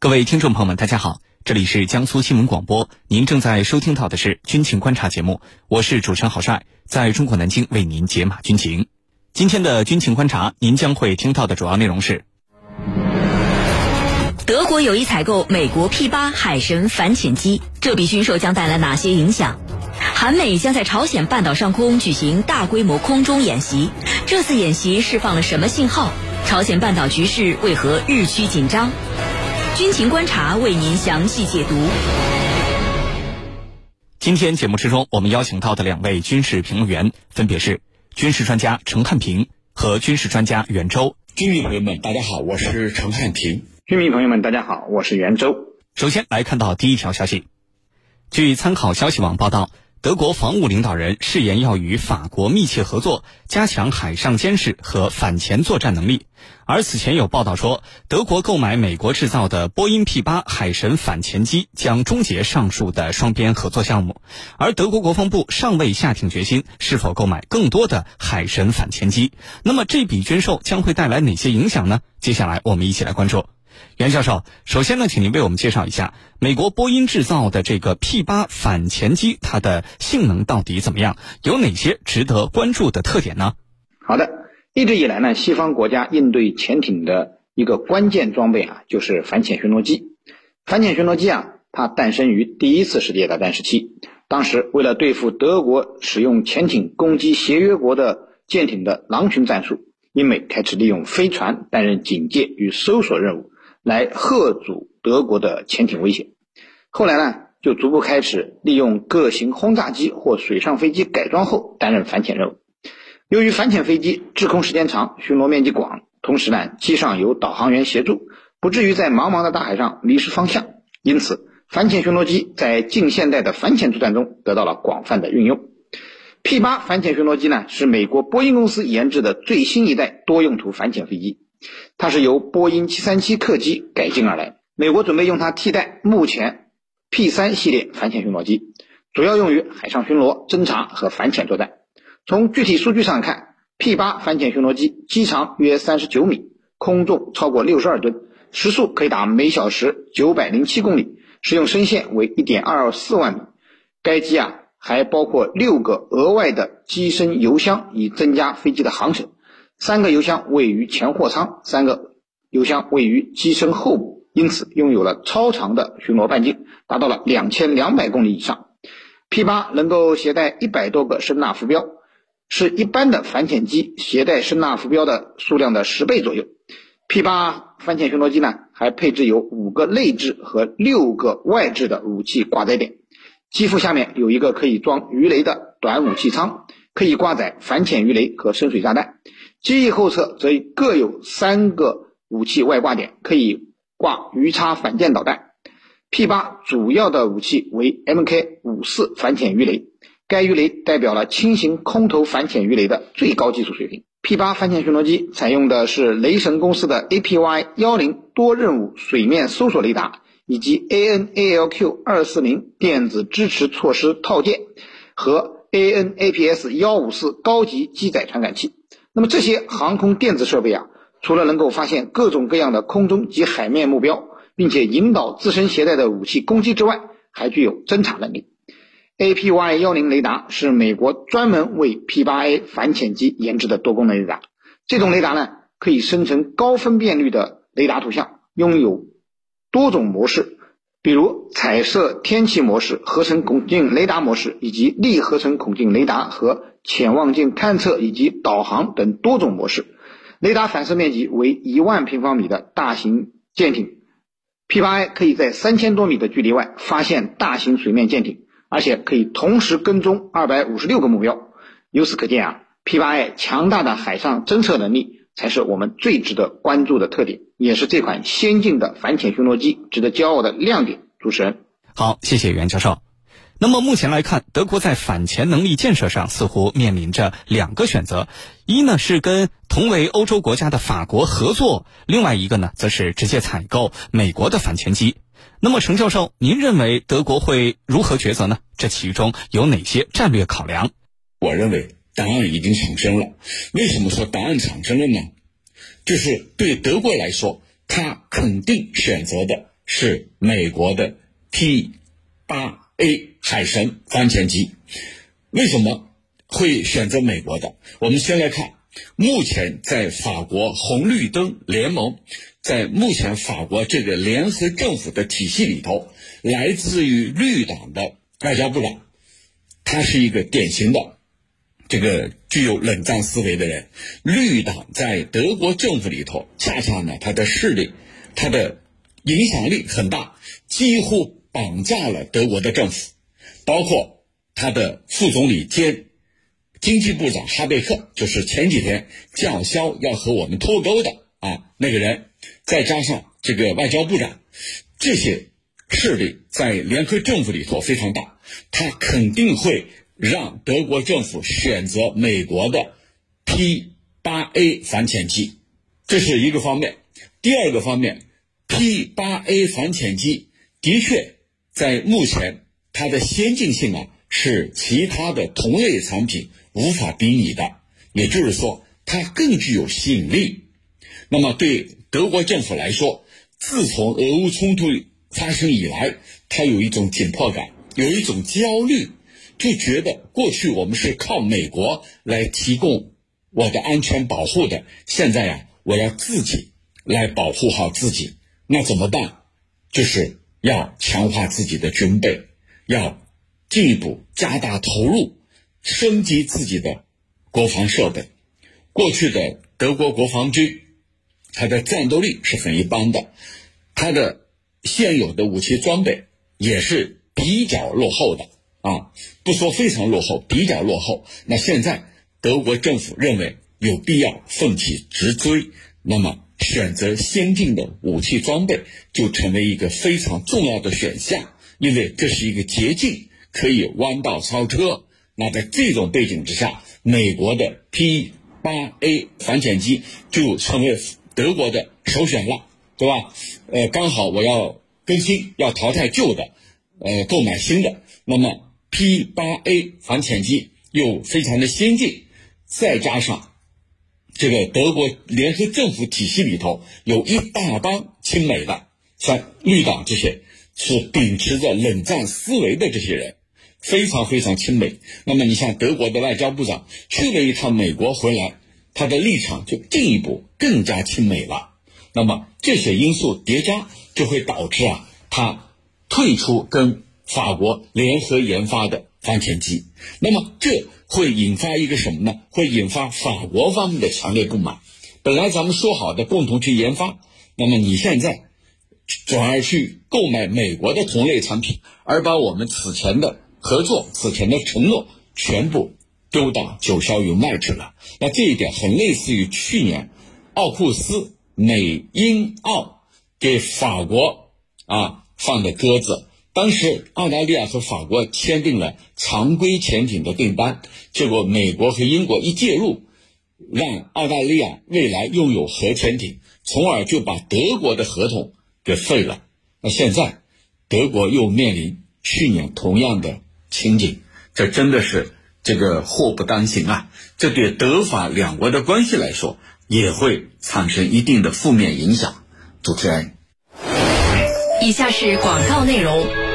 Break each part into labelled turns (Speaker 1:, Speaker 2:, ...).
Speaker 1: 各位听众朋友们，大家好，这里是江苏新闻广播，您正在收听到的是军情观察节目，我是主持人郝帅，在中国南京为您解码军情。今天的军情观察，您将会听到的主要内容是：
Speaker 2: 德国有意采购美国 P 八海神反潜机，这笔军售将带来哪些影响？韩美将在朝鲜半岛上空举行大规模空中演习，这次演习释放了什么信号？朝鲜半岛局势为何日趋紧张？军情观察为您详细解读。
Speaker 1: 今天节目之中，我们邀请到的两位军事评论员分别是军事专家陈汉平和军事专家袁周。
Speaker 3: 军迷朋友们，大家好，我是陈汉平。
Speaker 4: 军迷朋友们，大家好，我是袁周。
Speaker 1: 首先来看到第一条消息，据参考消息网报道。德国防务领导人誓言要与法国密切合作，加强海上监视和反潜作战能力。而此前有报道说，德国购买美国制造的波音 P8 海神反潜机将终结上述的双边合作项目。而德国国防部尚未下定决心是否购买更多的海神反潜机。那么这笔军售将会带来哪些影响呢？接下来我们一起来关注。袁教授，首先呢，请您为我们介绍一下美国波音制造的这个 P 八反潜机，它的性能到底怎么样？有哪些值得关注的特点呢？
Speaker 4: 好的，一直以来呢，西方国家应对潜艇的一个关键装备啊，就是反潜巡逻机。反潜巡逻机啊，它诞生于第一次世界大战时期，当时为了对付德国使用潜艇攻击协约国的舰艇的狼群战术，英美开始利用飞船担任警戒与搜索任务。来吓阻德国的潜艇威胁，后来呢，就逐步开始利用各型轰炸机或水上飞机改装后担任反潜任务。由于反潜飞机滞空时间长、巡逻面积广，同时呢，机上有导航员协助，不至于在茫茫的大海上迷失方向，因此反潜巡逻机在近现代的反潜作战中得到了广泛的运用。P 八反潜巡逻机呢，是美国波音公司研制的最新一代多用途反潜飞机。它是由波音737客机改进而来，美国准备用它替代目前 P3 系列反潜巡逻机，主要用于海上巡逻、侦察和反潜作战。从具体数据上看，P8 反潜巡逻机机长约39米，空重超过62吨，时速可以达每小时907公里，使用升限为1.24万米。该机啊还包括六个额外的机身油箱，以增加飞机的航程。三个油箱位于前货舱，三个油箱位于机身后部，因此拥有了超长的巡逻半径，达到了两千两百公里以上。P 八能够携带一百多个声纳浮标，是一般的反潜机携带声纳浮标的数量的十倍左右。P 八反潜巡逻机呢，还配置有五个内置和六个外置的武器挂载点，机腹下面有一个可以装鱼雷的短武器舱，可以挂载反潜鱼雷和深水炸弹。机翼后侧则各有三个武器外挂点，可以挂鱼叉反舰导弹。P 八主要的武器为 Mk 五四反潜鱼雷，该鱼雷代表了轻型空投反潜鱼雷的最高技术水平。P 八反潜巡逻机采用的是雷神公司的 APY 幺零多任务水面搜索雷达，以及 ANALQ 二四零电子支持措施套件和 ANAPS 幺五四高级机载传感器。那么这些航空电子设备啊，除了能够发现各种各样的空中及海面目标，并且引导自身携带的武器攻击之外，还具有侦察能力。APY 幺零雷达是美国专门为 P8A 反潜机研制的多功能雷达。这种雷达呢，可以生成高分辨率的雷达图像，拥有多种模式。比如彩色天气模式、合成孔径雷达模式，以及力合成孔径雷达和潜望镜探测以及导航等多种模式。雷达反射面积为一万平方米的大型舰艇，P8I 可以在三千多米的距离外发现大型水面舰艇，而且可以同时跟踪二百五十六个目标。由此可见啊，P8I 强大的海上侦测能力。才是我们最值得关注的特点，也是这款先进的反潜巡逻机值得骄傲的亮点。主持人，
Speaker 1: 好，谢谢袁教授。那么目前来看，德国在反潜能力建设上似乎面临着两个选择：一呢是跟同为欧洲国家的法国合作，另外一个呢则是直接采购美国的反潜机。那么程教授，您认为德国会如何抉择呢？这其中有哪些战略考量？
Speaker 3: 我认为。答案已经产生了。为什么说答案产生了呢？就是对德国来说，他肯定选择的是美国的 P 八 A 海神反潜机。为什么会选择美国的？我们先来看，目前在法国红绿灯联盟，在目前法国这个联合政府的体系里头，来自于绿党的外交部长，他是一个典型的。这个具有冷战思维的人，绿党在德国政府里头，恰恰呢，他的势力，他的影响力很大，几乎绑架了德国的政府，包括他的副总理兼经济部长哈贝克，就是前几天叫嚣要和我们脱钩的啊那个人，再加上这个外交部长，这些势力在联合政府里头非常大，他肯定会。让德国政府选择美国的 P 八 A 反潜机，这是一个方面。第二个方面，P 八 A 反潜机的确在目前它的先进性啊是其他的同类产品无法比拟的，也就是说它更具有吸引力。那么对德国政府来说，自从俄乌冲突发生以来，它有一种紧迫感，有一种焦虑。就觉得过去我们是靠美国来提供我的安全保护的，现在呀，我要自己来保护好自己，那怎么办？就是要强化自己的军备，要进一步加大投入，升级自己的国防设备。过去的德国国防军，它的战斗力是很一般的，它的现有的武器装备也是比较落后的。啊，不说非常落后，比较落后。那现在德国政府认为有必要奋起直追，那么选择先进的武器装备就成为一个非常重要的选项，因为这是一个捷径，可以弯道超车。那在这种背景之下，美国的 P 八 A 反潜机就成为德国的首选了，对吧？呃，刚好我要更新，要淘汰旧的，呃，购买新的，那么。P 八 A 反潜机又非常的先进，再加上这个德国联合政府体系里头有一大帮亲美的，像绿党这些是秉持着冷战思维的这些人，非常非常亲美。那么你像德国的外交部长去了一趟美国回来，他的立场就进一步更加亲美了。那么这些因素叠加，就会导致啊，他退出跟。法国联合研发的反潜机，那么这会引发一个什么呢？会引发法国方面的强烈不满。本来咱们说好的共同去研发，那么你现在转而去购买美国的同类产品，而把我们此前的合作、此前的承诺全部丢到九霄云外去了。那这一点很类似于去年奥库斯美英澳给法国啊放的鸽子。当时澳大利亚和法国签订了常规潜艇的订单，结果美国和英国一介入，让澳大利亚未来拥有核潜艇，从而就把德国的合同给废了。那现在德国又面临去年同样的情景，这真的是这个祸不单行啊！这对德法两国的关系来说也会产生一定的负面影响。主持人，
Speaker 2: 以下是广告内容。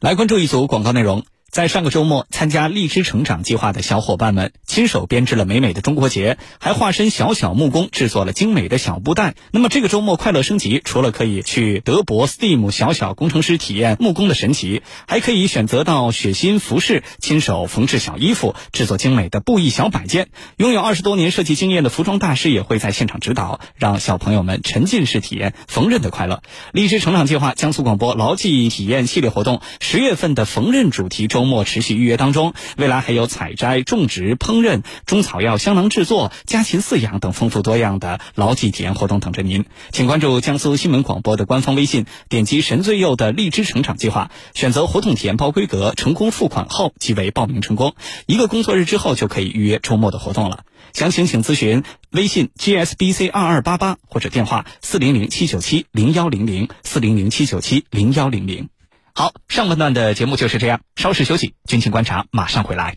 Speaker 1: 来关注一组广告内容。在上个周末，参加荔枝成长计划的小伙伴们亲手编织了美美的中国结，还化身小小木工制作了精美的小布袋。那么这个周末快乐升级，除了可以去德博 STEAM 小小工程师体验木工的神奇，还可以选择到雪心服饰亲手缝制小衣服，制作精美的布艺小摆件。拥有二十多年设计经验的服装大师也会在现场指导，让小朋友们沉浸式体验缝纫的快乐。荔枝成长计划江苏广播牢记体验系列活动，十月份的缝纫主题周周末持续预约当中，未来还有采摘、种植、烹饪、中草药香囊制作、家禽饲养等丰富多样的劳技体验活动等着您。请关注江苏新闻广播的官方微信，点击神最右的荔枝成长计划，选择活动体验包规格，成功付款后即为报名成功。一个工作日之后就可以预约周末的活动了。详情请咨询微信 gsbc 二二八八或者电话四零零七九七零幺零零四零零七九七零幺零零。好，上半段的节目就是这样，稍事休息，军情观察马上回来。